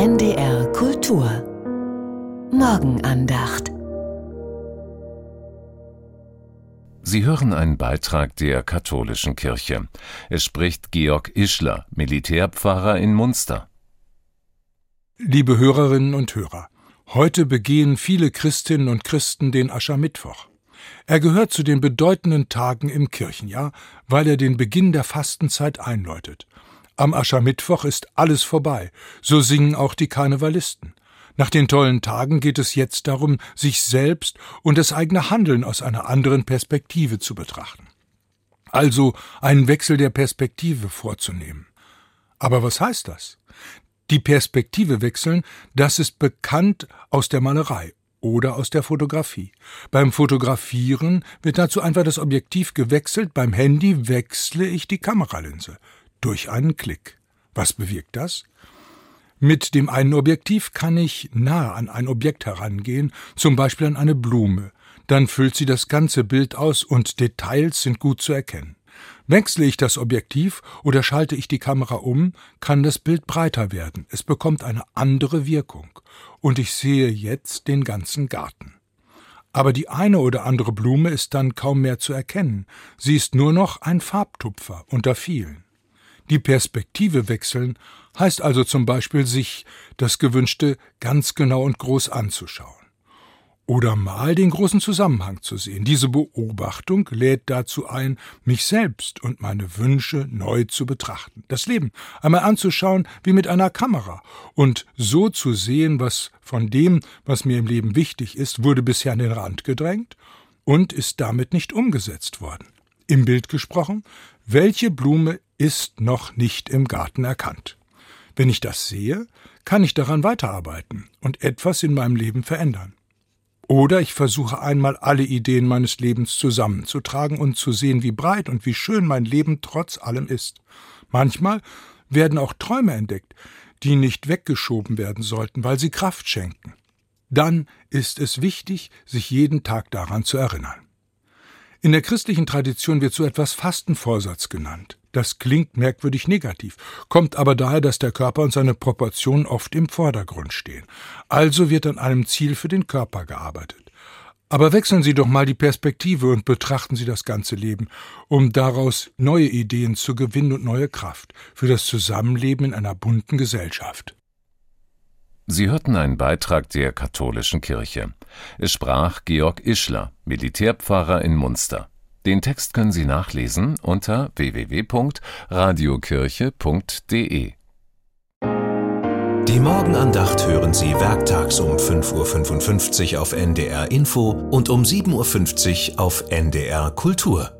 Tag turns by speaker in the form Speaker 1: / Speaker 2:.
Speaker 1: NDR Kultur Morgenandacht
Speaker 2: Sie hören einen Beitrag der katholischen Kirche. Es spricht Georg Ischler, Militärpfarrer in Munster.
Speaker 3: Liebe Hörerinnen und Hörer, heute begehen viele Christinnen und Christen den Aschermittwoch. Er gehört zu den bedeutenden Tagen im Kirchenjahr, weil er den Beginn der Fastenzeit einläutet. Am Aschermittwoch ist alles vorbei, so singen auch die Karnevalisten. Nach den tollen Tagen geht es jetzt darum, sich selbst und das eigene Handeln aus einer anderen Perspektive zu betrachten. Also einen Wechsel der Perspektive vorzunehmen. Aber was heißt das? Die Perspektive wechseln, das ist bekannt aus der Malerei oder aus der Fotografie. Beim Fotografieren wird dazu einfach das Objektiv gewechselt, beim Handy wechsle ich die Kameralinse durch einen Klick. Was bewirkt das? Mit dem einen Objektiv kann ich nahe an ein Objekt herangehen, zum Beispiel an eine Blume. Dann füllt sie das ganze Bild aus und Details sind gut zu erkennen. Wechsle ich das Objektiv oder schalte ich die Kamera um, kann das Bild breiter werden. Es bekommt eine andere Wirkung. Und ich sehe jetzt den ganzen Garten. Aber die eine oder andere Blume ist dann kaum mehr zu erkennen. Sie ist nur noch ein Farbtupfer unter vielen. Die Perspektive wechseln heißt also zum Beispiel, sich das Gewünschte ganz genau und groß anzuschauen. Oder mal den großen Zusammenhang zu sehen. Diese Beobachtung lädt dazu ein, mich selbst und meine Wünsche neu zu betrachten. Das Leben einmal anzuschauen wie mit einer Kamera und so zu sehen, was von dem, was mir im Leben wichtig ist, wurde bisher an den Rand gedrängt und ist damit nicht umgesetzt worden. Im Bild gesprochen, welche Blume ist noch nicht im Garten erkannt. Wenn ich das sehe, kann ich daran weiterarbeiten und etwas in meinem Leben verändern. Oder ich versuche einmal alle Ideen meines Lebens zusammenzutragen und zu sehen, wie breit und wie schön mein Leben trotz allem ist. Manchmal werden auch Träume entdeckt, die nicht weggeschoben werden sollten, weil sie Kraft schenken. Dann ist es wichtig, sich jeden Tag daran zu erinnern. In der christlichen Tradition wird so etwas Fastenvorsatz genannt. Das klingt merkwürdig negativ, kommt aber daher, dass der Körper und seine Proportionen oft im Vordergrund stehen. Also wird an einem Ziel für den Körper gearbeitet. Aber wechseln Sie doch mal die Perspektive und betrachten Sie das ganze Leben, um daraus neue Ideen zu gewinnen und neue Kraft für das Zusammenleben in einer bunten Gesellschaft.
Speaker 2: Sie hörten einen Beitrag der katholischen Kirche. Es sprach Georg Ischler, Militärpfarrer in Munster. Den Text können Sie nachlesen unter www.radiokirche.de.
Speaker 1: Die Morgenandacht hören Sie werktags um 5.55 Uhr auf NDR Info und um 7.50 Uhr auf NDR Kultur.